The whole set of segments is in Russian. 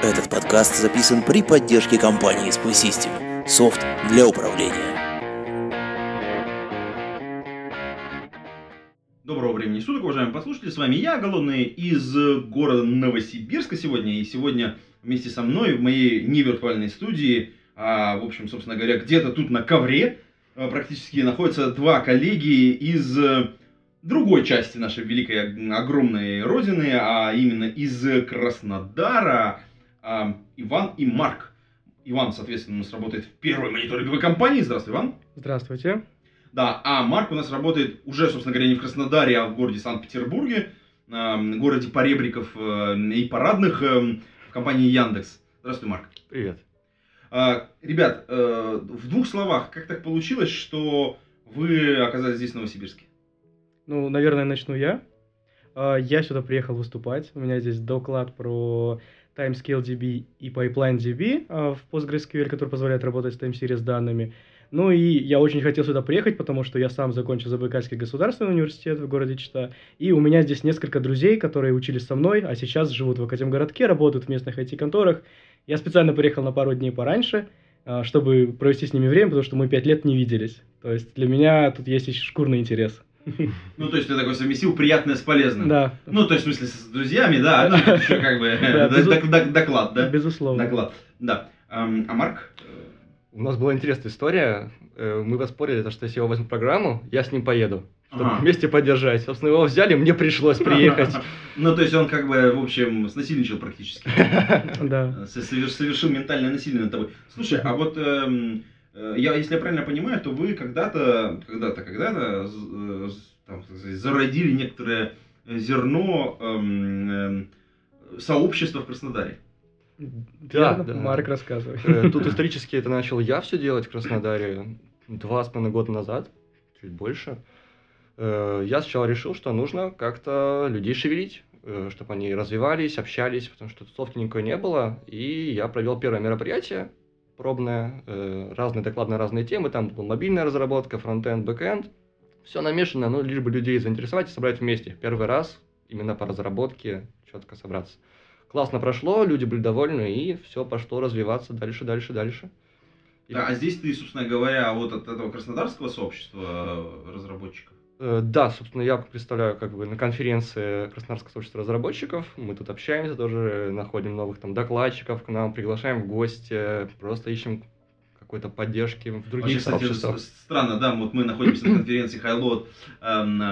Этот подкаст записан при поддержке компании Spy System. Софт для управления. Доброго времени суток, уважаемые послушатели. С вами я, Голодный, из города Новосибирска сегодня. И сегодня вместе со мной в моей невиртуальной студии, а, в общем, собственно говоря, где-то тут на ковре а, практически находятся два коллеги из э, другой части нашей великой огромной родины, а именно из Краснодара, а, Иван и Марк. Иван, соответственно, у нас работает в первой мониторинговой компании. Здравствуй, Иван. Здравствуйте. Да, а Марк у нас работает уже, собственно говоря, не в Краснодаре, а в городе Санкт-Петербурге, э, городе поребриков э, и парадных, э, в компании Яндекс. Здравствуй, Марк. Привет. А, Ребят, э, в двух словах, как так получилось, что вы оказались здесь, в Новосибирске? Ну, наверное, начну я. А, Я сюда приехал выступать. У меня здесь доклад про TimescaleDB и PipelineDB а, в PostgreSQL, который позволяет работать с тайм-сериес данными. Ну и я очень хотел сюда приехать, потому что я сам закончил Забайкальский государственный университет в городе Чита. И у меня здесь несколько друзей, которые учились со мной, а сейчас живут в Академгородке, работают в местных IT-конторах. Я специально приехал на пару дней пораньше, а, чтобы провести с ними время, потому что мы пять лет не виделись. То есть для меня тут есть еще шкурный интерес. Ну, то есть ты такой совместил приятное с полезным. Да, Ну, то есть, в смысле, с друзьями, да, ну, еще как бы доклад, да? безусловно. Доклад, да. Ам, А Марк? У нас была интересная история. Э, Мы поспорили, то, что если я его возьму в программу, я с ним поеду. Чтобы Ага. вместе поддержать. Собственно, его взяли, мне пришлось приехать. Ну, то есть он как бы, в общем, снасильничал практически. Да. Совершил ментальное насилие над тобой. Слушай, а вот эм, я, если я правильно понимаю, то вы когда-то, когда-то, когда-то э, там, сказать, зародили некоторое зерно эм, эм, сообщества в Краснодаре. Да, Верно? да. Марк, рассказывай. Э, Тут исторически это начал я все делать в Краснодаре два с половиной года назад, чуть больше. Э, Я сначала решил, что нужно как-то людей шевелить, чтобы они развивались, общались, потому что тусовки никакой не было. И я провел первое мероприятие пробное, э, разные доклады на разные темы. Там мобильная разработка, фронтенд, бэкенд. Все намешано, ну, лишь бы людей заинтересовать и собрать вместе. Первый раз именно по разработке четко собраться. Классно прошло, люди были довольны, и все пошло развиваться дальше, дальше, дальше. Да, а здесь ты, собственно говоря, вот от этого краснодарского сообщества э, разработчиков. э, да, собственно, я представляю как бы на конференции Краснодарского сообщества разработчиков. Мы тут общаемся тоже, находим новых там докладчиков к нам, приглашаем в гости, просто ищем какой-то поддержки в других Вообще, кстати, сообществах. с- странно, да, вот мы находимся на конференции Highload эм,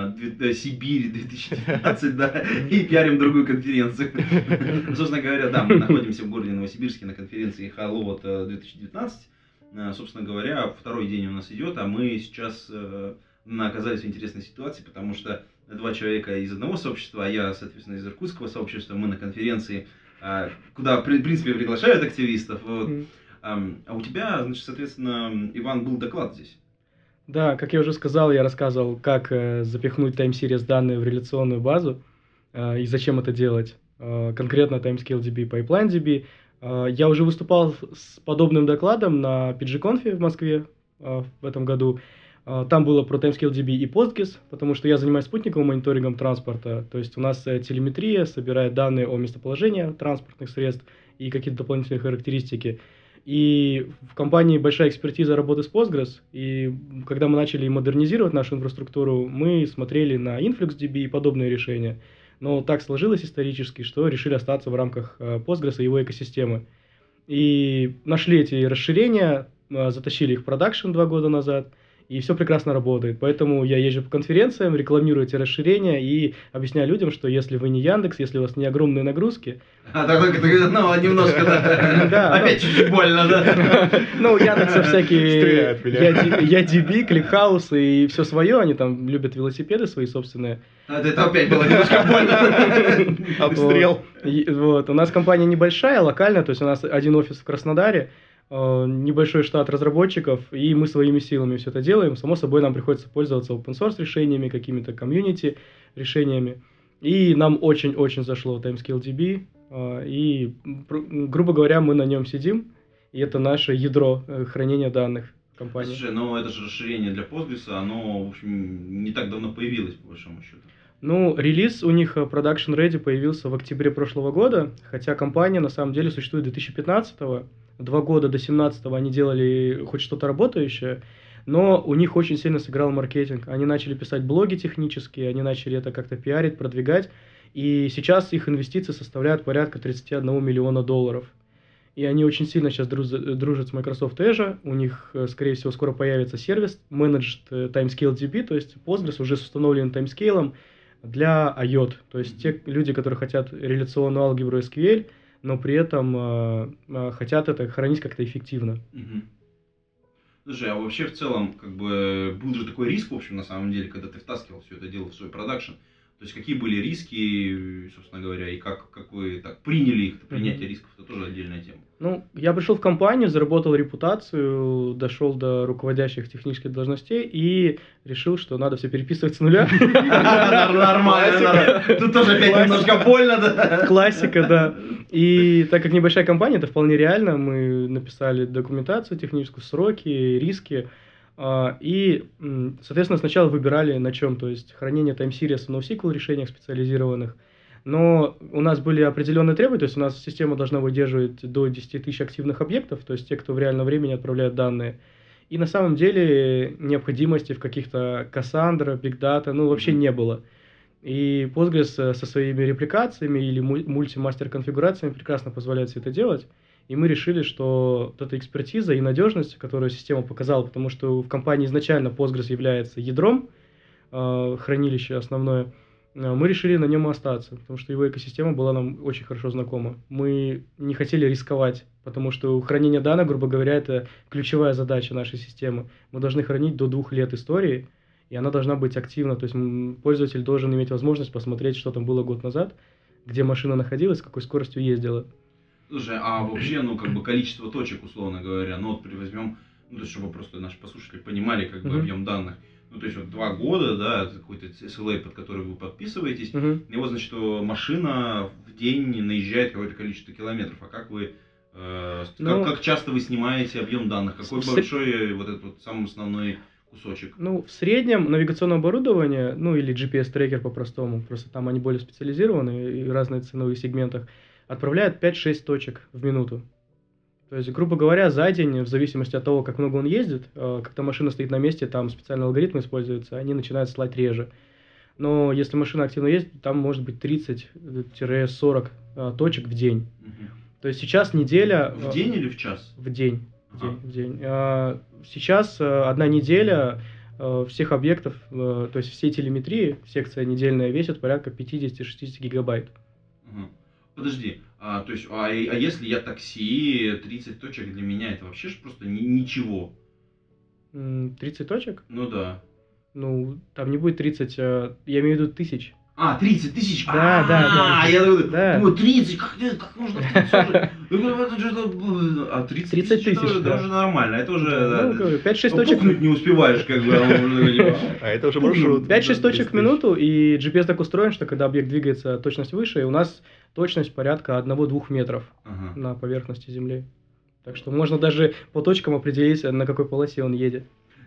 э, Сибирь 2019, да, и пиарим другую конференцию. Собственно говоря, да, мы находимся в городе Новосибирске на конференции Highload э, 2019. Э, Собственно говоря, второй день у нас идет, а мы сейчас э, оказались в интересной ситуации, потому что два человека из одного сообщества, а я, соответственно, из иркутского сообщества, мы на конференции, э, куда, в принципе, приглашают активистов. вот. Ам, А у тебя, значит, соответственно, Иван, был доклад здесь. Да, как я уже сказал, я рассказывал, как э, запихнуть тайм-сериес данные в реляционную базу и зачем это делать. Конкретно TimescaleDB, PipelineDB. Э, я уже выступал с подобным докладом на PGConf в Москве э, в этом году. Э, там было про TimescaleDB и PostGIS, потому что я занимаюсь спутниковым мониторингом транспорта. То есть у нас э, телеметрия собирает данные о местоположении транспортных средств и какие-то дополнительные характеристики. И в компании большая экспертиза работы с Postgres, и когда мы начали модернизировать нашу инфраструктуру, мы смотрели на InfluxDB и подобные решения. Но так сложилось исторически, что решили остаться в рамках э, Postgres и его экосистемы. И нашли эти расширения, э, затащили их в продакшн два года назад, и все прекрасно работает. Поэтому я езжу по конференциям, рекламирую эти расширения и объясняю людям, что если вы не Яндекс, если у вас не огромные нагрузки, А так только ты, ну, немножко, да. Да, Опять чуть-чуть больно, да. Ну, у Яндекса всякие меня. YDB, ClickHouse и все свое, они там любят велосипеды свои собственные. А Это опять было немножко больно. Обстрел. Вот. У нас компания небольшая, локальная, то есть у нас один офис в Краснодаре, небольшой штат разработчиков, и мы своими силами все это делаем. Само собой, нам приходится пользоваться open source решениями, какими-то комьюнити решениями. И нам очень-очень зашло TimescaleDB, э, и, грубо говоря, мы на нем сидим, и это наше ядро э, хранения данных компании. Слушай, но это же расширение для Postgres, оно, в общем, не так давно появилось, по большому счету. Ну, релиз у них э, Production Ready появился в октябре прошлого года, хотя компания на самом деле существует 2015 -го. Два года до 2017 они делали хоть что-то работающее, но у них очень сильно сыграл маркетинг. Они начали писать блоги технические, они начали это как-то пиарить, продвигать, и сейчас их инвестиции составляют порядка 31 миллиона долларов. И они очень сильно сейчас дружат с Microsoft Azure. У них, э, скорее всего, скоро появится сервис Managed э, Timescale DB, то есть Postgres уже с установленным таймскейлом для IOT. То есть те люди, которые хотят реляционную алгебру SQL, но при этом э, э, хотят это хранить как-то эффективно. Угу. Слушай, а вообще в целом, как бы, был же такой риск, в общем, на самом деле, когда ты втаскивал все это дело в свой продакшн. То есть какие были риски, собственно говоря, и как, как вы так приняли их, принятие mm-hmm. рисков, это тоже отдельная тема. Ну, я пришел в компанию, заработал репутацию, дошел до руководящих технических должностей и решил, что надо все переписывать с нуля. Нормально, Тут тоже опять немножко больно, да? Классика, да. И так как небольшая компания, это вполне реально. Мы написали документацию техническую, сроки, риски. А, и, соответственно, сначала выбирали на чем, то есть хранение тайм-сириса в NoSQL решениях специализированных. Но у нас были определенные требования, то есть у нас система должна выдерживать до 10 тысяч активных объектов, то есть те, кто в реальном времени отправляет данные. И на самом деле необходимости в каких-то Cassandra, Big Data, ну, вообще не было. И Postgres со своими репликациями или мультимастер конфигурациями прекрасно позволяет все это делать. И мы решили, что вот эта экспертиза и надежность, которую система показала, потому что в компании изначально Postgres является ядром, э, хранилище основное, э, мы решили на нем остаться, потому что его экосистема была нам очень хорошо знакома. Мы не хотели рисковать, потому что хранение данных, грубо говоря, это ключевая задача нашей системы. Мы должны хранить до двух лет истории, и она должна быть активна. То есть пользователь должен иметь возможность посмотреть, что там было год назад, где машина находилась, с какой скоростью ездила. Слушай, а вообще, ну, как бы количество точек, условно говоря, ну, вот возьмем, ну, то есть, чтобы просто наши послушатели понимали, как бы, объем данных. Ну, то есть, вот два года, да, это какой-то SLA, под который вы подписываетесь, uh-huh. и вот, значит, что машина в день наезжает какое-то количество километров. А как вы, э, ну, как, как часто вы снимаете объем данных? Какой с... большой вот этот вот самый основной кусочек? Ну, в среднем навигационное оборудование, ну, или GPS-трекер по-простому, просто там они более специализированы и в разных ценовых сегментах, отправляет 5-6 точек в минуту. То есть, грубо говоря, за день, в зависимости от того, как много он ездит, э, когда машина стоит на месте, там специальные алгоритмы используются, они начинают слать реже. Но если машина активно ездит, там может быть 30-40 э, точек в день. Угу. То есть сейчас неделя... В день или в час? В день. В день, в день. Сейчас э, одна неделя всех объектов, то есть всей телеметрии, секция недельная весит порядка 50-60 гигабайт. Угу. Подожди, а, то есть, а, а если я такси, 30 точек для меня это вообще ж просто ни, ничего. 30 точек? Ну да. Ну, там не будет 30, а, я имею в виду тысяч. А, 30 тысяч? Да, а, да, да. Я думаю, да. 30, как, как можно? А 30, 30 тысяч, это, да. уже нормально, это уже... Ну, 5-6 точек. Пукнуть не успеваешь, как бы. А это уже маршрут. 5-6 точек в минуту, и GPS так устроен, что когда объект двигается, точность выше, и у нас точность порядка 1-2 метров на поверхности Земли. Так что можно даже по точкам определить, на какой полосе он едет.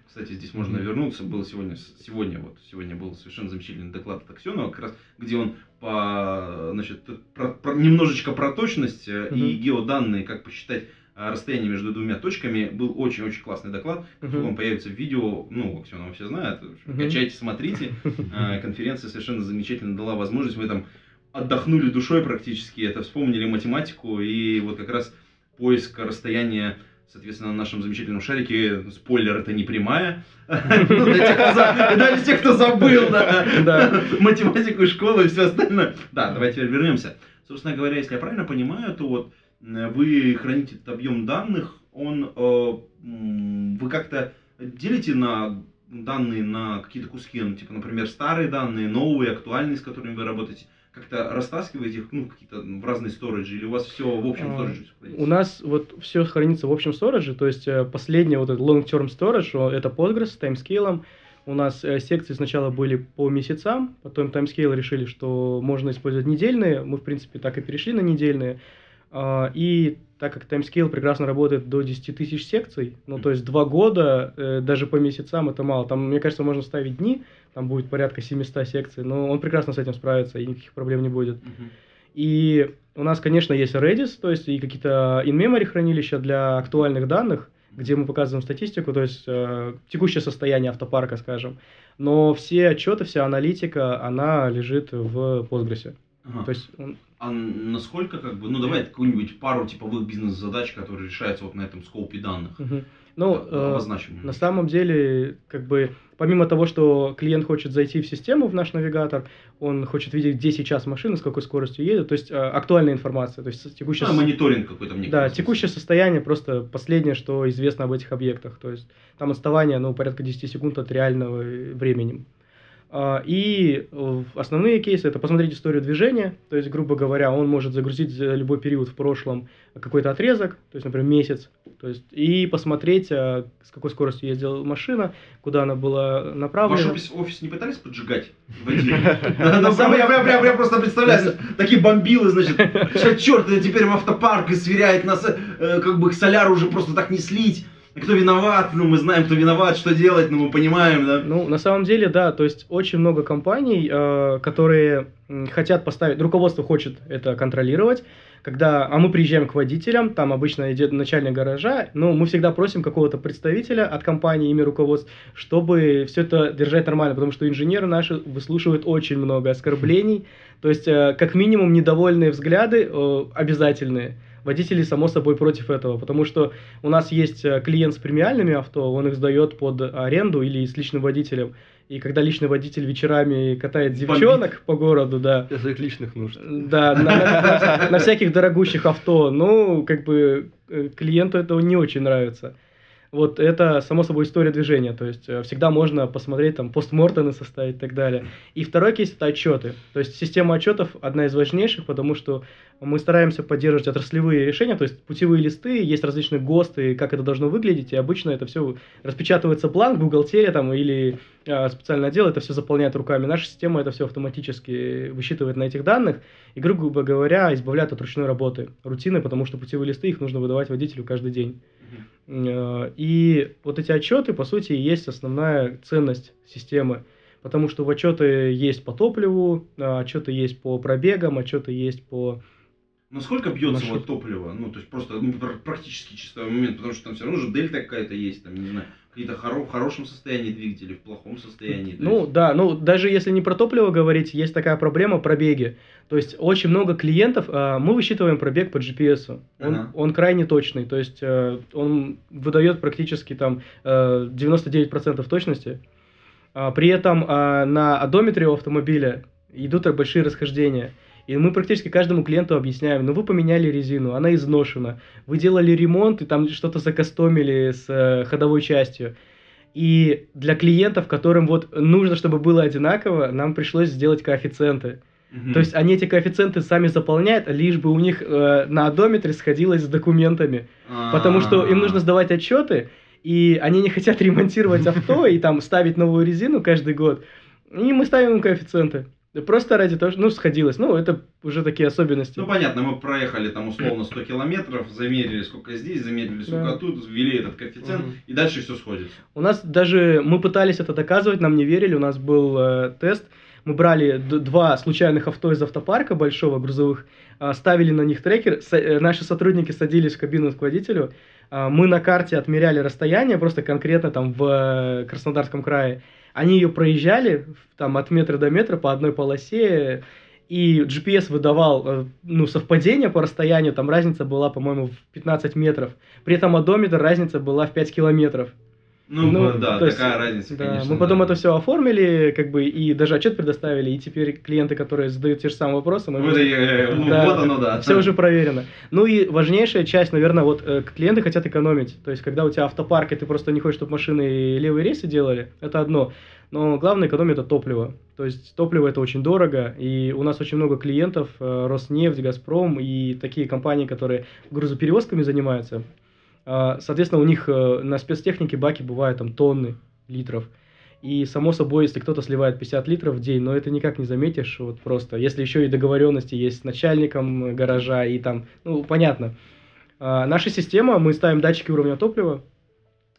Кстати, здесь можно вернуться. Был сегодня, сегодня, вот, сегодня был совершенно замечательный доклад от Аксенова, как раз, где он по, значит, про, про, немножечко про точность uh-huh. и геоданные, как посчитать а, расстояние между двумя точками. Был очень-очень классный доклад. Uh-huh. Он появится в видео, ну, Аксенова все знают. Uh-huh. Качайте, смотрите. А, конференция совершенно замечательно дала возможность. Мы там отдохнули душой практически, это вспомнили математику и вот как раз поиск расстояния Соответственно, на нашем замечательном шарике спойлер это не прямая. Ну, для тех, кто забыл математику и школу и все остальное. Да, давайте вернемся. Собственно говоря, если я правильно понимаю, то вот вы храните этот объем данных, он э, вы как-то делите на данные на какие-то куски, ну, типа, например, старые данные, новые, актуальные, с которыми вы работаете. Как-то растаскиваете их, ну, какие-то в разные сториджи, или у вас все в общем А, сториджи хранится? У нас вот все хранится в общем storage, то есть э, последний вот этот long-term storage, это Postgres с Timescale ом. У нас э, секции сначала были по месяцам, потом Timescale решили, что можно использовать недельные, мы в принципе так и перешли на недельные. А, И так как Timescale прекрасно работает до 10 тысяч секций, ну то есть два года, э, даже по месяцам это мало. Там, мне кажется, можно ставить дни, там будет порядка 700 секций, но он прекрасно с этим справится и никаких проблем не будет. И у нас, конечно, есть Redis, то есть и какие-то in-memory хранилища для актуальных данных, где мы показываем статистику, то есть э, текущее состояние автопарка, скажем. Но все отчеты, вся аналитика, она лежит в Postgres. Ага. То есть он- А насколько, как бы, ну давай какую-нибудь пару типовых бизнес-задач, которые решаются вот на этом скопе данных. мгм. ну, э, обозначим. на самом деле, как бы, помимо того, что клиент хочет зайти в систему, в наш навигатор, он хочет видеть, где сейчас машина, с какой скоростью едет, то есть э, актуальная информация, то есть текущее Ну, со- мониторинг какой-то мне Да, кажется. текущее состояние просто последнее, что известно об этих объектах. То есть там отставание, ну, порядка 10 секунд от реального времени. А, И э, основные кейсы это посмотреть историю движения, то есть, грубо говоря, он может загрузить за любой период в прошлом какой-то отрезок, то есть, например, месяц, то есть, и посмотреть, а, с какой скоростью ездила машина, куда она была Ваш направлена. офис, офис не пытались поджигать? Я прям- просто представляю, такие бомбилы, значит, черт, теперь в автопарк и сверяет нас, э, как бы к соляру уже просто так не слить. Кто виноват? Ну, мы знаем, кто виноват, что делать, ну, мы понимаем, да. Ну, на самом деле, да, то есть очень много компаний, э, которые хотят поставить, руководство хочет это контролировать, когда, а мы приезжаем к водителям, там обычно идет начальник гаража, но мы всегда просим какого-то представителя от компании, ими руководств, чтобы все это держать нормально, потому что инженеры наши выслушивают очень много оскорблений, то есть э, как минимум недовольные взгляды э, обязательные. Водители, само собой, против этого, потому что у нас есть э, клиент с премиальными авто, он их сдает под аренду или с личным водителем. И когда личный водитель вечерами катает Бомбит. девчонок по городу, да, Для своих личных нужд. да, на, на- на- всяких дорогущих авто, ну, как бы э, клиенту это не очень нравится. Вот это, само собой, история движения, то есть э, всегда можно посмотреть, там, постмортены составить и так далее. И второй кейс – это отчеты. То есть система отчетов одна из важнейших, потому что мы стараемся поддерживать отраслевые решения, то есть путевые листы, есть различные ГОСТы, как это должно выглядеть, и обычно это все распечатывается бланк, бухгалтерия там или э, специальный отдел это все заполняет руками. Наша система это все автоматически высчитывает на этих данных, и, грубо говоря, избавляет от ручной работы, рутины, потому что путевые листы их нужно выдавать водителю каждый день. Э, И вот эти отчеты, по сути, и есть основная ценность системы. Потому что в отчеты есть по топливу, а, отчеты есть по пробегам, отчеты есть по... Ну, сколько бьется вот топливо? Ну, то есть просто ну, пр- практически чистый момент, потому что там все равно же дельта какая-то есть, там, не знаю, какие-то хоро- в хорошем состоянии двигатели, в плохом состоянии. то Ну есть- да, ну даже если не про топливо говорить, есть такая проблема пробеги. То есть очень много клиентов, а, мы высчитываем пробег по GPS. Он, Ага. он крайне точный, то есть э, он выдает практически там э, 99% точности. А, При этом а, на одометре у автомобиля идут большие расхождения. И мы практически каждому клиенту объясняем, ну вы поменяли резину, она изношена, вы делали ремонт и там что-то закастомили с э, ходовой частью. И для клиентов, которым вот нужно, чтобы было одинаково, нам пришлось сделать коэффициенты. Мгм. То есть они эти коэффициенты сами заполняют, лишь бы у них э, на одометре сходилось с документами. Потому что им нужно сдавать отчеты, и они не хотят ремонтировать авто и там ставить новую резину каждый год. И мы ставим им коэффициенты. Просто ради того, что, ну, сходилось. Ну, это уже такие особенности. Ну, понятно, мы проехали там условно 100 километров, замерили сколько здесь, замерили сколько Да. тут, ввели этот коэффициент, Мгм. и дальше все сходится. У нас даже, мы пытались это доказывать, нам не верили, у нас был э, тест, мы брали два случайных авто из автопарка большого, грузовых, а, ставили на них трекер, С- э, наши сотрудники садились в кабину к водителю, а, мы на карте отмеряли расстояние, просто конкретно там в э, Краснодарском крае, они ее проезжали там от метра до метра по одной полосе, и GPS выдавал э, ну, совпадение по расстоянию, там разница была, по-моему, в 15 метров. При этом одометр разница была в 5 километров. Ну, Ну, да, то есть, такая разница, Да, конечно. мы потом да. это все оформили, как бы, и даже отчет предоставили, и теперь клиенты, которые задают те же самые вопросы, мы Вот, и, э, ну, Да. вот оно, да. Все уже проверено. Ну и важнейшая часть, наверное, вот э, клиенты хотят экономить. То есть, когда у тебя автопарк, и ты просто не хочешь, чтобы машины левые рейсы делали, это одно. Но главное экономия это топливо. То есть топливо это очень дорого, и у нас очень много клиентов, э, Роснефть, Газпром и такие компании, которые грузоперевозками занимаются. А, Соответственно, у них э, на спецтехнике баки бывают там тонны литров. И, само собой, если кто-то сливает 50 литров в день, но это никак не заметишь, вот просто. Если еще и договоренности есть с начальником гаража, и там, ну, понятно. А, наша система, мы ставим датчики уровня топлива,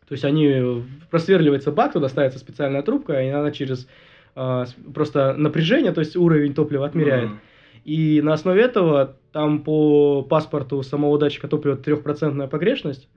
то есть они, э, просверливается бак, туда ставится специальная трубка, и она через а, просто напряжение, то есть уровень топлива отмеряет. Мгм. И на основе этого там по паспорту самого датчика топлива трехпроцентная погрешность.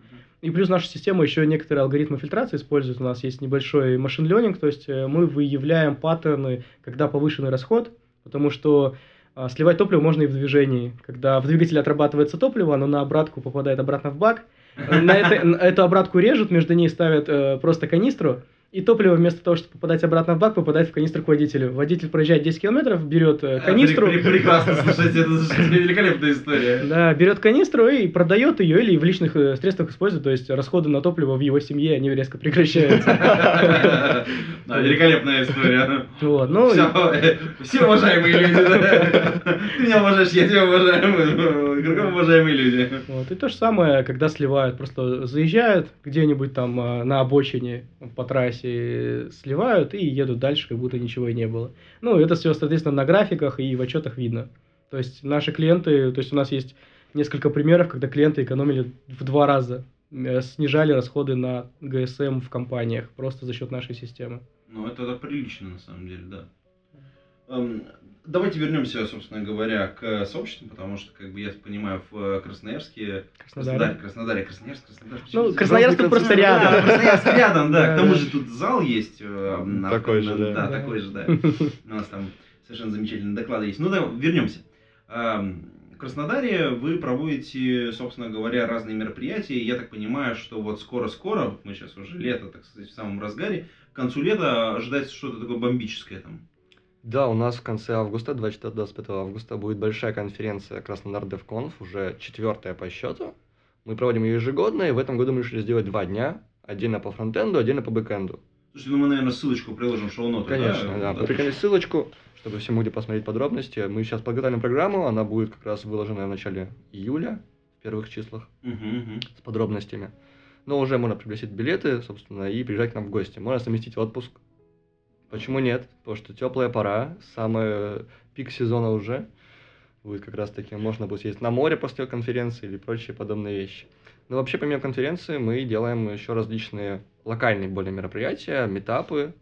И плюс наша система еще некоторые алгоритмы фильтрации использует. У нас есть небольшой машин ленинг, то есть э, мы выявляем паттерны, когда повышенный расход, потому что а, сливать топливо можно и в движении. Когда в двигателе отрабатывается топливо, оно на обратку попадает обратно в бак. Э, На это- эту обратку режут, между ней ставят э, просто канистру, и топливо вместо того, чтобы попадать обратно в бак, попадает в канистру к водителю. Водитель проезжает 10 километров, берет э, А, канистру. пре- пре- Прекрасно, слушайте, это великолепная история. Да, берет канистру и продает ее или в личных э, средствах использует, то есть расходы на топливо в его семье, они резко прекращаются. Великолепная история. Вот, ну, Все, э, все уважаемые люди? Ты меня уважаешь, я тебя уважаю. Кругом уважаемые люди. вот. И то же самое, когда сливают, просто заезжают где-нибудь там на обочине по трассе, сливают и едут дальше, как будто ничего и не было. Ну, это все, соответственно, на графиках и в отчетах видно. То есть наши клиенты, то есть у нас есть несколько примеров, когда клиенты экономили в два раза, э, снижали расходы на ГСМ в компаниях просто за счет нашей системы. Ну, это, это прилично, на самом деле, да. Давайте вернемся, собственно говоря, к сообществу, потому что, как бы я понимаю, в Красноярске, Краснодаре, Краснодаре. Красноярск, Краснодар. Ну, Красноярск тут просто Да, рядом. Красноярск рядом, да. К Да, тому да. же тут зал есть. э, на- Такой же, да. Да, такой же, да. У нас там совершенно замечательные доклады есть. Ну да, вернемся. В Краснодаре вы проводите, собственно говоря, разные мероприятия. Я так понимаю, что вот скоро-скоро, мы сейчас уже лето, так сказать, в самом разгаре, к концу лета ожидается что-то такое бомбическое там. Да, у нас в конце августа, 24-25 августа, будет большая конференция Краснодар DevConf, уже четвертая по счету. Мы проводим ее ежегодно, и в этом году мы решили сделать два дня. Отдельно по фронтенду, отдельно по бэкенду. Слушайте, ну мы, наверное, ссылочку приложим в шоу-ноты. Конечно, да. Прикрепили ссылочку, чтобы все могли посмотреть подробности. Мы сейчас подготовим программу, она будет как раз выложена в начале июля, в первых числах, Мгм, мгм. с подробностями. Но уже можно пригласить билеты, собственно, и приезжать к нам в гости. Можно совместить отпуск. Почему нет? Потому что теплая пора, самый пик сезона уже. Будет как раз таки, можно будет съездить на море после конференции или прочие подобные вещи. Но вообще, помимо конференции, мы делаем еще различные локальные более мероприятия, метапы.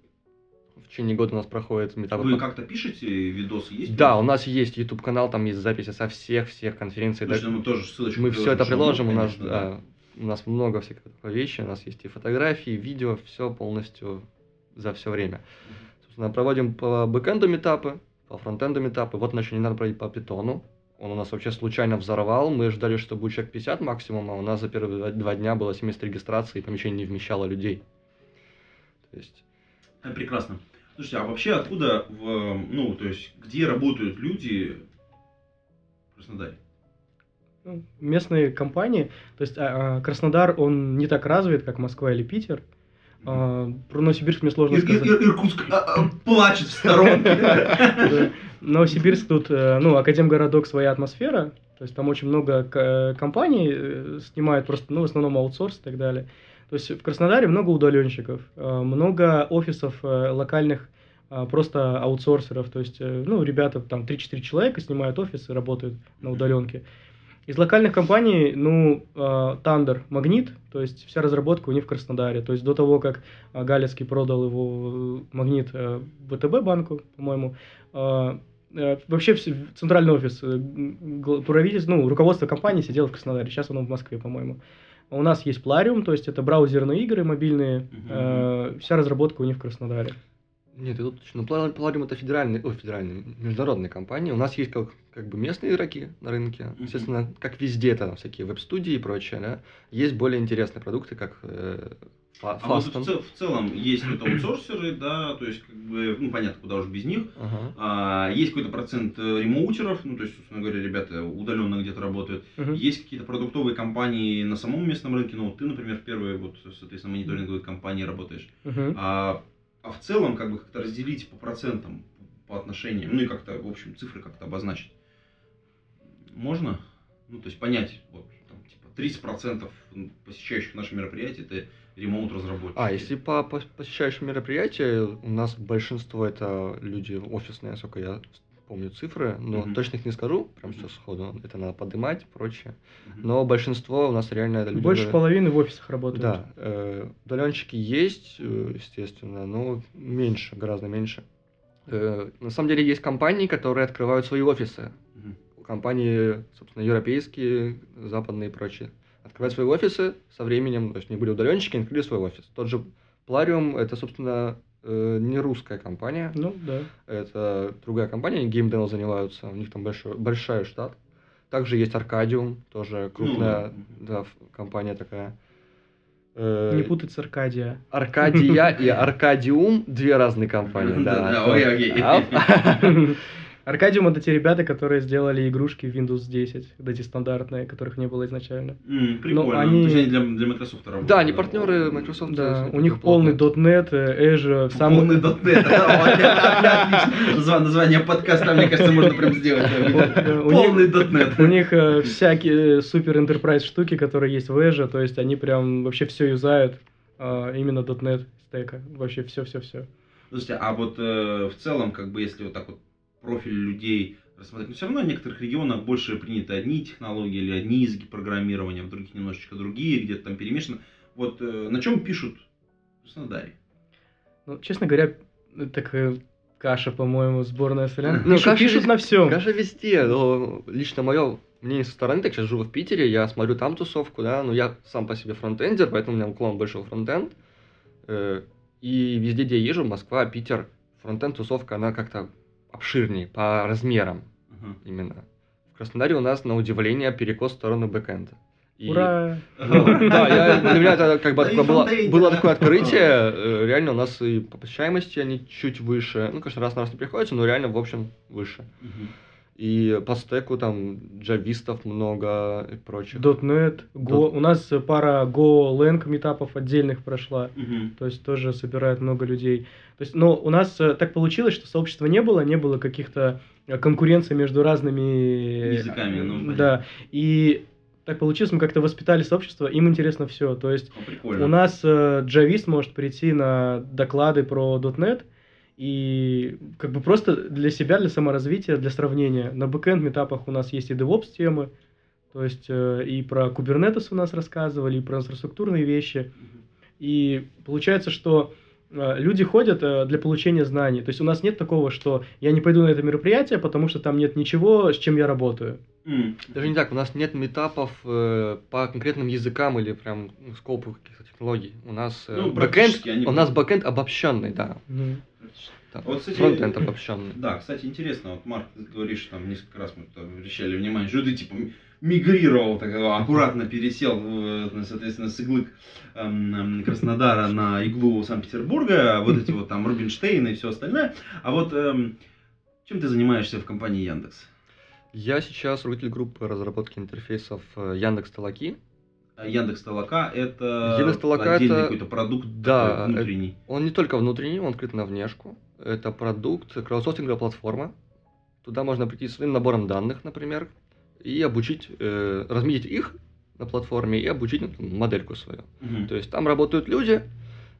В течение года у нас проходят метапы. Вы по- как-то пишете, видосы есть? Да, у нас есть YouTube канал, там есть записи со всех-всех конференций. Слушайте, Да, ну мы тоже ссылочку мы все это приложим, у нас, конечно, да, у нас много всяких вещей, у нас есть и фотографии, и видео, все полностью за все время. Собственно, проводим по бэкэнду метапы, по фронтенду метапы. Вот начали не надо проводить по питону. Он у нас вообще случайно взорвал. Мы ждали, что будет человек 50 максимум, а у нас за первые два- дня было 70 регистраций, и помещение не вмещало людей. То есть, Прекрасно. Слушайте, а вообще откуда, в, ну, то есть, где работают люди в Краснодаре? Местные компании, то есть а, а, Краснодар, он не так развит, как Москва или Питер. А, Про Новосибирск мне сложно Ир- Ир- сказать. Ир- Иркутск а, а, плачет в сторонке. Новосибирск тут, э, ну, Академгородок своя атмосфера, то есть там очень много к- компаний э, снимают просто, ну, в основном аутсорс и так далее. То есть в Краснодаре много удаленщиков, э, много офисов э, локальных, э, просто аутсорсеров, то есть, э, ну, ребята, там, 3-4 человека снимают офисы, работают на удаленке. Из локальных компаний, ну, э, Thunder, Магнит, то есть вся разработка у них в Краснодаре. То есть до того, как э, Галецкий продал его э, Магнит э, ВТБ банку, по-моему, э, э, вообще центральный офис э, правительства, ну, руководство компании сидело в Краснодаре, сейчас оно в Москве, по-моему. У нас есть Plarium, то есть это браузерные игры мобильные, Мгм. э, вся разработка у них в Краснодаре. Нет, это точно. Ну, Palladium это федеральный, ой, федеральный, международная компания. У нас есть как, как бы местные игроки на рынке. Мгм. Естественно, как везде, там всякие веб-студии и прочее, да. Есть более интересные продукты, как э, Fa- А вот в, цел- в целом есть вот аутсорсеры, да, то есть, как бы, ну, понятно, куда уж без них. Ага. А, есть какой-то процент э, ремоутеров, ну, то есть, собственно говоря, ребята удаленно где-то работают. Мгм. Есть какие-то продуктовые компании на самом местном рынке, ну, вот ты, например, в первой, вот, соответственно, мониторинговой компании работаешь. Мгм. А, а в целом, как бы, как-то разделить по процентам, по отношениям, ну, и как-то, в общем, цифры как-то обозначить. Можно? Ну, то есть, понять, вот, там, типа, 30% посещающих наше мероприятие это ремоут разработчики. А, если по по- посещающим мероприятия, у нас большинство это люди офисные, насколько я помню цифры, но точно их не скажу, прям сейчас сходу, это надо поднимать и прочее. Мгм. Но большинство у нас реально это люди... Больше половины в офисах работают. Да, э, удаленщики есть, э, естественно, но меньше, гораздо меньше. Э, На самом деле есть компании, которые открывают свои офисы. Мгм. Компании, собственно, европейские, западные и прочие. Открывают свои офисы со временем, то есть не были удаленщики, они открыли свой офис. Тот же Plarium, это, собственно, э, не русская компания, Ну, да. это другая компания, они геймдевом занимаются, у них там большой, большой штат. Также есть Arcadium, тоже крупная Ну, да, компания такая. Э, Не путать с Аркадия. Аркадия и Аркадиум две разные компании. Да, то- окей. Аркадиум это те ребята, которые сделали игрушки в Windows 10, вот эти стандартные, которых не было изначально. М, Прикольно. они- То есть они для, для Microsoft работают. Да, они партнеры Microsoft. Да, э, у них полный .NET, э, Azure, самый... Полный .NET. Название подкаста, мне кажется, можно прям сделать. Полный .NET. У них э, всякие супер enterprise штуки, которые есть в Azure, то есть они прям вообще все юзают именно .NET стека, вообще все-все-все. Слушайте, а вот э, в целом, как бы, если вот так вот профиль людей рассмотреть, но все равно в некоторых регионах больше приняты одни технологии или одни языки программирования, в других немножечко другие, где-то там перемешано. Вот э, на чем пишут в Краснодаре? Ну, честно говоря, так э, каша, по-моему, сборная солянка. Ну, пишут, каша пишут на всем. Каша везде, но лично мое мнение со стороны, так сейчас живу в Питере, я смотрю там тусовку, да, но я сам по себе фронтендер, поэтому у меня уклон больше в фронтенд. Э, И везде, где я езжу, Москва, Питер, фронтенд-тусовка, она как-то обширнее по размерам Ага. именно. В Краснодаре у нас, на удивление, перекос в сторону бэкэнда. И- Ура! Ну, да, я, для меня это как бы Да было, было такое открытие. э, Реально у нас и по посещаемости они чуть выше. Ну, конечно, раз на раз не приходится, но реально, в общем, выше. Мгм. И по стеку там джавистов много и прочих. .NET, Go. Дот- У нас э, пара Go, Lang метапов отдельных прошла. Мгм. То есть тоже собирает много людей. То есть, но у нас э, так получилось, что сообщества не было, не было каких-то э, конкуренций между разными Языками, ну, э, понятно. Да. И так получилось, мы как-то воспитали сообщество, им интересно все. То есть Ну, прикольно. у нас э, джавист может прийти на доклады про .NET и как бы просто для себя, для саморазвития, для сравнения. На бэкэнд метапах у нас есть и DevOps темы, то есть э, и про Kubernetes у нас рассказывали, и про инфраструктурные вещи. И получается, что люди ходят э, для получения знаний. То есть у нас нет такого, что я не пойду на это мероприятие, потому что там нет ничего, с чем я работаю. Даже не так, у нас нет митапов э, по конкретным языкам или прям ну, скопу каких-то технологий. У нас э, Ну, бэкэнд, они- у нас бэкэнд обобщенный, да. Ну, Да. Вот, кстати, Фронтенд обобщенный. Да, кстати, интересно, вот, Марк, ты говоришь, там несколько раз мы обращали внимание, что ты, типа, мигрировал, так, э, аккуратно пересел, в, соответственно, с иглы эм, эм, Краснодара на иглу Санкт-Петербурга, вот эти вот там Рубинштейн и все остальное. А вот эм, чем ты занимаешься в компании Яндекс? Я сейчас руководитель группы разработки интерфейсов э, Яндекс Толоки. А Яндекс Толока это Яндекс Толока отдельный это- какой-то продукт Да, такой внутренний. Он не только внутренний, он открыт на внешку. Это продукт, краудсорсинговая платформа. Туда можно прийти с своим набором данных, например, и обучить, э, разместить их на платформе и обучить ну, там, модельку свою. Мгм. То есть там работают люди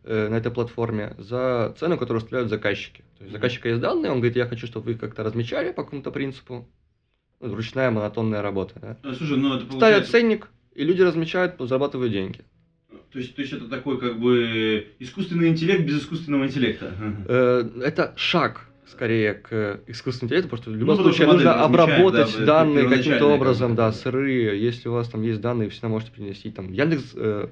э, на этой платформе за цену, которую выставляют заказчики. То есть заказчика есть данные, он говорит, я хочу, чтобы вы их как-то размечали по какому-то принципу. Ну, ручная монотонная работа. да. А, Слушай, ну это Ставят получается... ценник, и люди размечают, зарабатывают деньги. То есть, то есть это такой как бы искусственный интеллект без искусственного интеллекта. Э, это шаг скорее к искусственному интеллекту, потому что в Ну, любом что случае нужно обработать да, данные каким-то образом, да, сырые. Если у вас там есть данные, всегда можете принести. Там Яндекс, э,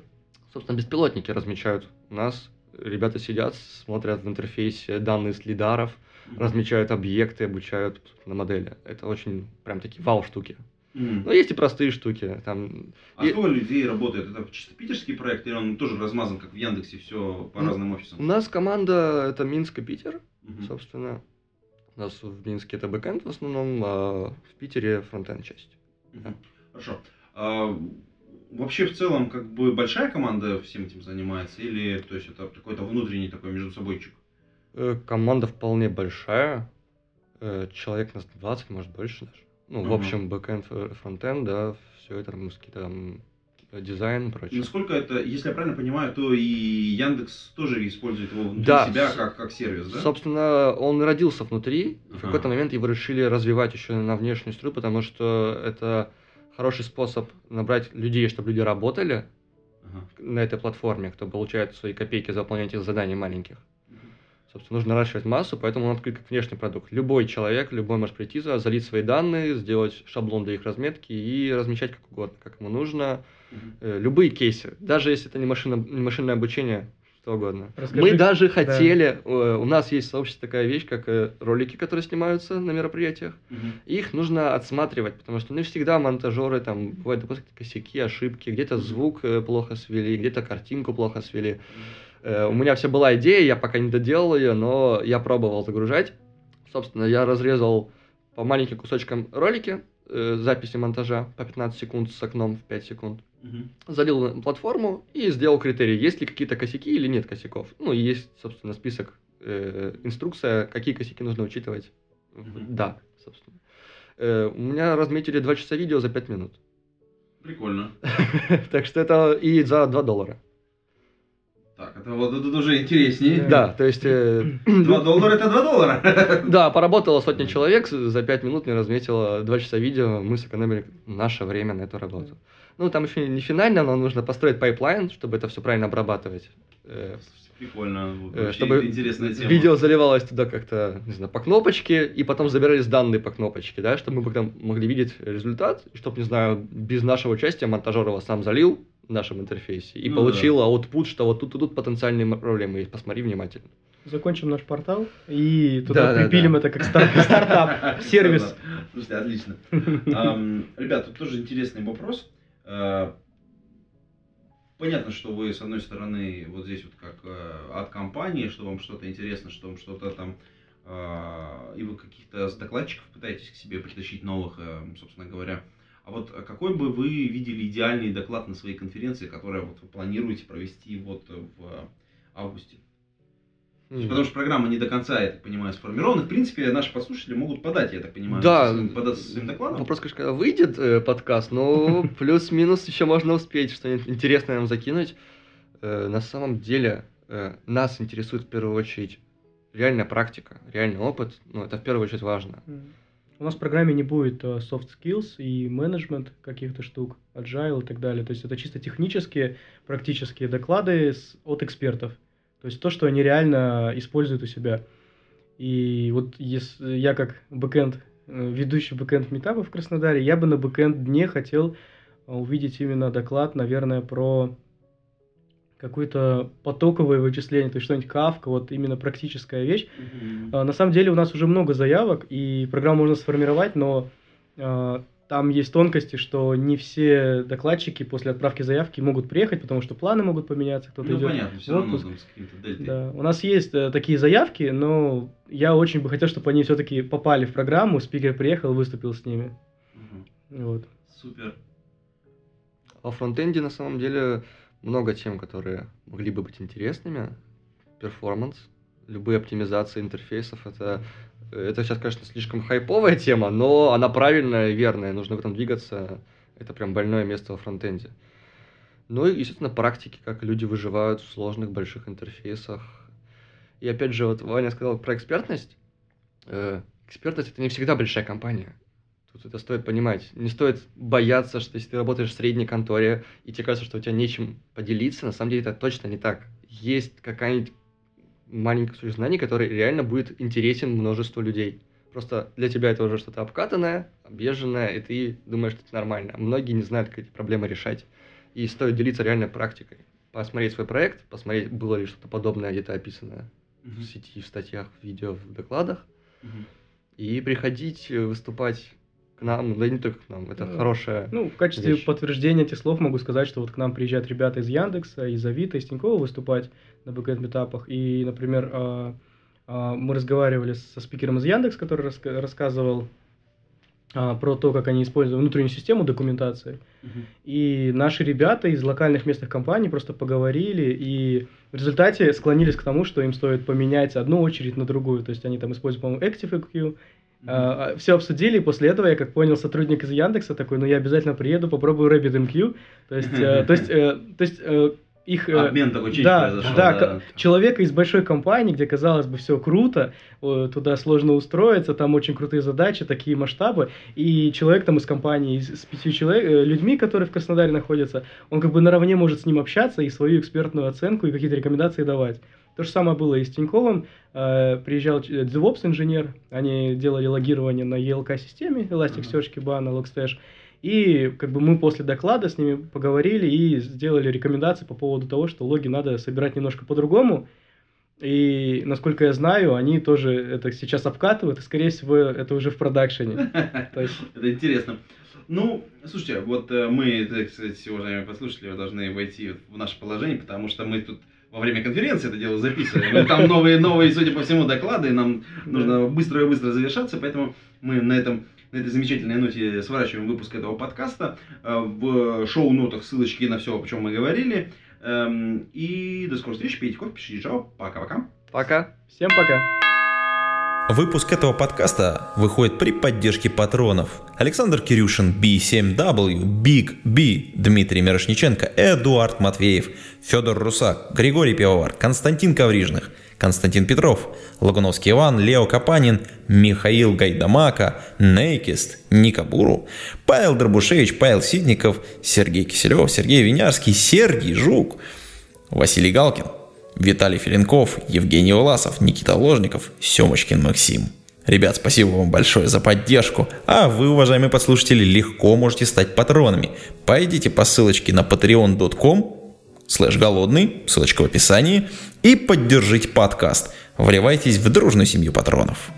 собственно, беспилотники размечают у нас Ребята сидят, смотрят в интерфейсе данные с лидаров, размечают объекты, обучают на модели. Это очень прям такие вау штуки. М. Но есть и простые штуки. Там А и- сколько людей работает? Это чисто питерский проект или он тоже размазан, как в Яндексе, все по Ну, разным У офисам? нас команда это Минск и Питер, Мгм. собственно. У нас в Минске это бэкэнд в основном, а в Питере фронтенд часть. Мгм. Хорошо. А, вообще, в целом, как бы большая команда всем этим занимается? Или, то есть, это какой-то внутренний такой междусобойчик? Э, Команда вполне большая. Э, Человек нас 20, может больше даже. Ну, в Мгм. общем, бэкэнд, э, фронтенд, да, все это там какие-то там дизайн и прочее. Насколько это, если я правильно понимаю, то и Яндекс тоже использует его внутри Да, себя как, как сервис, да? Собственно, он родился внутри, и в Ага. какой-то момент его решили развивать еще на внешнюю струю, потому что это хороший способ набрать людей, чтобы люди работали Ага. на этой платформе, кто получает свои копейки за выполнение этих заданий маленьких. Собственно, нужно наращивать массу, поэтому он открыт как внешний продукт. Любой человек, любой может прийти, за- залить свои данные, сделать шаблон для их разметки и размечать как угодно, как ему нужно. Э, Любые кейсы, даже если это не, машина, не машинное обучение, что угодно. Расскажи- Мы даже хотели, э, у нас есть в сообществе такая вещь, как э, ролики, которые снимаются на мероприятиях. Мгм. Их нужно отсматривать, потому что не всегда монтажеры, там, бывают допустим, косяки, ошибки, где-то звук э, плохо свели, где-то картинку плохо свели. Э, У меня вся была идея, я пока не доделал ее, но я пробовал загружать. Собственно, я разрезал по маленьким кусочкам ролики, э, записи монтажа по 15 секунд с окном в 5 секунд. Мгм. Залил платформу и сделал критерии, есть ли какие-то косяки или нет косяков. Ну, есть, собственно, список, э, инструкция, какие косяки нужно учитывать. Мгм. Да, собственно. Э, у меня разметили 2 часа видео за 5 минут. Прикольно. Так что это и за 2 доллара. Так, это вот это уже интереснее. Да, то есть... э, 2 доллара это 2 доллара. Да, поработала сотня человек, за 5 минут мне разметила 2 часа видео, мы сэкономили наше время на эту работу. Ну, там еще не финально, но нужно построить пайплайн, чтобы это все правильно обрабатывать. Э, Прикольно. Э, Вообще чтобы интересная тема. Видео заливалось туда как-то, не знаю, по кнопочке, и потом забирались данные по кнопочке, да, чтобы мы потом могли видеть результат, чтобы, не знаю, без нашего участия монтажер его сам залил в нашем интерфейсе и Ну получил output, что вот тут и тут потенциальные проблемы есть, посмотри внимательно. Закончим наш портал и туда Да, да, припилим да. это как стар- стартап, сервис. Слушайте, отлично. Ребят, тут тоже интересный вопрос. Э, Понятно, что вы, с одной стороны, вот здесь вот как э, от компании, что вам что-то интересно, что вам что-то там, э, и вы каких-то докладчиков пытаетесь к себе притащить новых, э, собственно говоря. А вот какой бы вы видели идеальный доклад на своей конференции, которую вот вы планируете провести вот в августе? Есть, Потому что программа не до конца, я так понимаю, сформирована. В принципе, наши послушатели могут подать, я так понимаю, Да. своим- подать со своим докладом. Вопрос, конечно, когда выйдет э, подкаст, но плюс-минус еще можно успеть что-нибудь интересное нам закинуть. Э, на самом деле э, нас интересует в первую очередь реальная практика, реальный опыт. Ну, это в первую очередь важно. У нас в программе не будет э, soft skills и менеджмент каких-то штук, agile и так далее. То есть это чисто технические, практические доклады с- от экспертов. То есть то, что они реально используют у себя. И вот если я как бэкэнд, э, ведущий бэкэнд митапа в Краснодаре, я бы на бэкэнд дне хотел э, увидеть именно доклад, наверное, про какое-то потоковое вычисление, то есть что-нибудь Kafka, вот именно практическая вещь. А, На самом деле у нас уже много заявок, и программу можно сформировать, но а, там есть тонкости, что не все докладчики после отправки заявки могут приехать, потому что планы могут поменяться, кто-то Ну, идет понятно, все в равно там с дельтой. Да. У нас есть э, такие заявки, но я очень бы хотел, чтобы они все-таки попали в программу, спикер приехал, выступил с ними. Мгм. Вот. Супер. Во фронтенде на самом деле много тем, которые могли бы быть интересными. Перформанс, любые оптимизации интерфейсов, это, это сейчас, конечно, слишком хайповая тема, но она правильная и верная, нужно в этом двигаться. Это прям больное место во фронтенде. Ну и, естественно, практики, как люди выживают в сложных больших интерфейсах. И опять же, вот Ваня сказал про экспертность. Э, Экспертность это не всегда большая компания. Тут это стоит понимать. Не стоит бояться, что если ты работаешь в средней конторе, и тебе кажется, что у тебя нечем поделиться, на самом деле это точно не так. Есть какая-нибудь маленькая кусочек знаний, который реально будет интересен множеству людей. Просто для тебя это уже что-то обкатанное, объезженное, и ты думаешь, что это нормально. Многие не знают, как эти проблемы решать. И стоит делиться реальной практикой. посмотреть свой проект, посмотреть, было ли что-то подобное где-то описано в сети, в статьях, в видео, в докладах, Мгм. и приходить э, выступать к нам, да и не только к нам, это Ну, хорошая... Ну, в качестве вещь. подтверждения этих слов могу сказать, что вот к нам приезжают ребята из Яндекса, из Авито, из Тинькова выступать на бэкэнд метапах. И, например, а, а, мы разговаривали со спикером из Яндекс, который раска- рассказывал а, про то, как они используют внутреннюю систему документации. Мгм. И наши ребята из локальных местных компаний просто поговорили и в результате склонились к тому, что им стоит поменять одну очередь на другую. То есть они там используют, по-моему, ActiveEQ, все обсудили, и после этого я, как понял, сотрудник из Яндекса такой, ну я обязательно приеду, попробую RabbitMQ. То есть, э, то есть, э, то есть э, их... э, Обмен такой чуть да, произошел. да, ко- человека из большой компании, где, казалось бы, все круто, э, туда сложно устроиться, там очень крутые задачи, такие масштабы, и человек там из компании, с пятью человек, э, людьми, которые в Краснодаре находятся, он как бы наравне может с ним общаться и свою экспертную оценку и какие-то рекомендации давать. То же самое было и с Тиньковым. Приезжал ч- DevOps инженер, они делали логирование на ELK-системе, Elasticsearch, Kibana, Logstash. И как бы мы после доклада с ними поговорили и сделали рекомендации по поводу того, что логи надо собирать немножко по-другому. И, насколько я знаю, они тоже это сейчас обкатывают, и, скорее всего, это уже в продакшене. Это интересно. Ну, слушайте, вот э, мы, так сказать, уважаемые послушатели, должны войти в наше положение, потому что мы тут во время конференции это дело записываем. И там новые, новые, судя по всему, доклады, и нам нужно быстро и быстро завершаться, поэтому мы на этом на этой замечательной ноте сворачиваем выпуск этого подкаста. Э, В шоу-нотах ссылочки на все, о чем мы говорили. Эм, И до скорой встречи. Пейте кофе, пишите чао. Пока-пока. Пока! всем пока! Выпуск этого подкаста выходит при поддержке патронов. Александр Кирюшин, B7W, Big B, Дмитрий Мирошниченко, Эдуард Матвеев, Федор Русак, Григорий Пивовар, Константин Коврижных, Константин Петров, Лагуновский Иван, Лео Капанин, Михаил Гайдамака, Нейкист, Ника Буру, Павел Дробушевич, Павел Ситников, Сергей Киселев, Сергей Винярский, Сергей Жук, Василий Галкин, Виталий Филинков, Евгений Уласов, Никита Ложников, Семочкин Максим. Ребят, спасибо вам большое за поддержку. А вы, уважаемые подслушатели, легко можете стать патронами. Пойдите по ссылочке на patreon.com слэш голодный, ссылочка в описании, и поддержите подкаст. Вливайтесь в дружную семью патронов.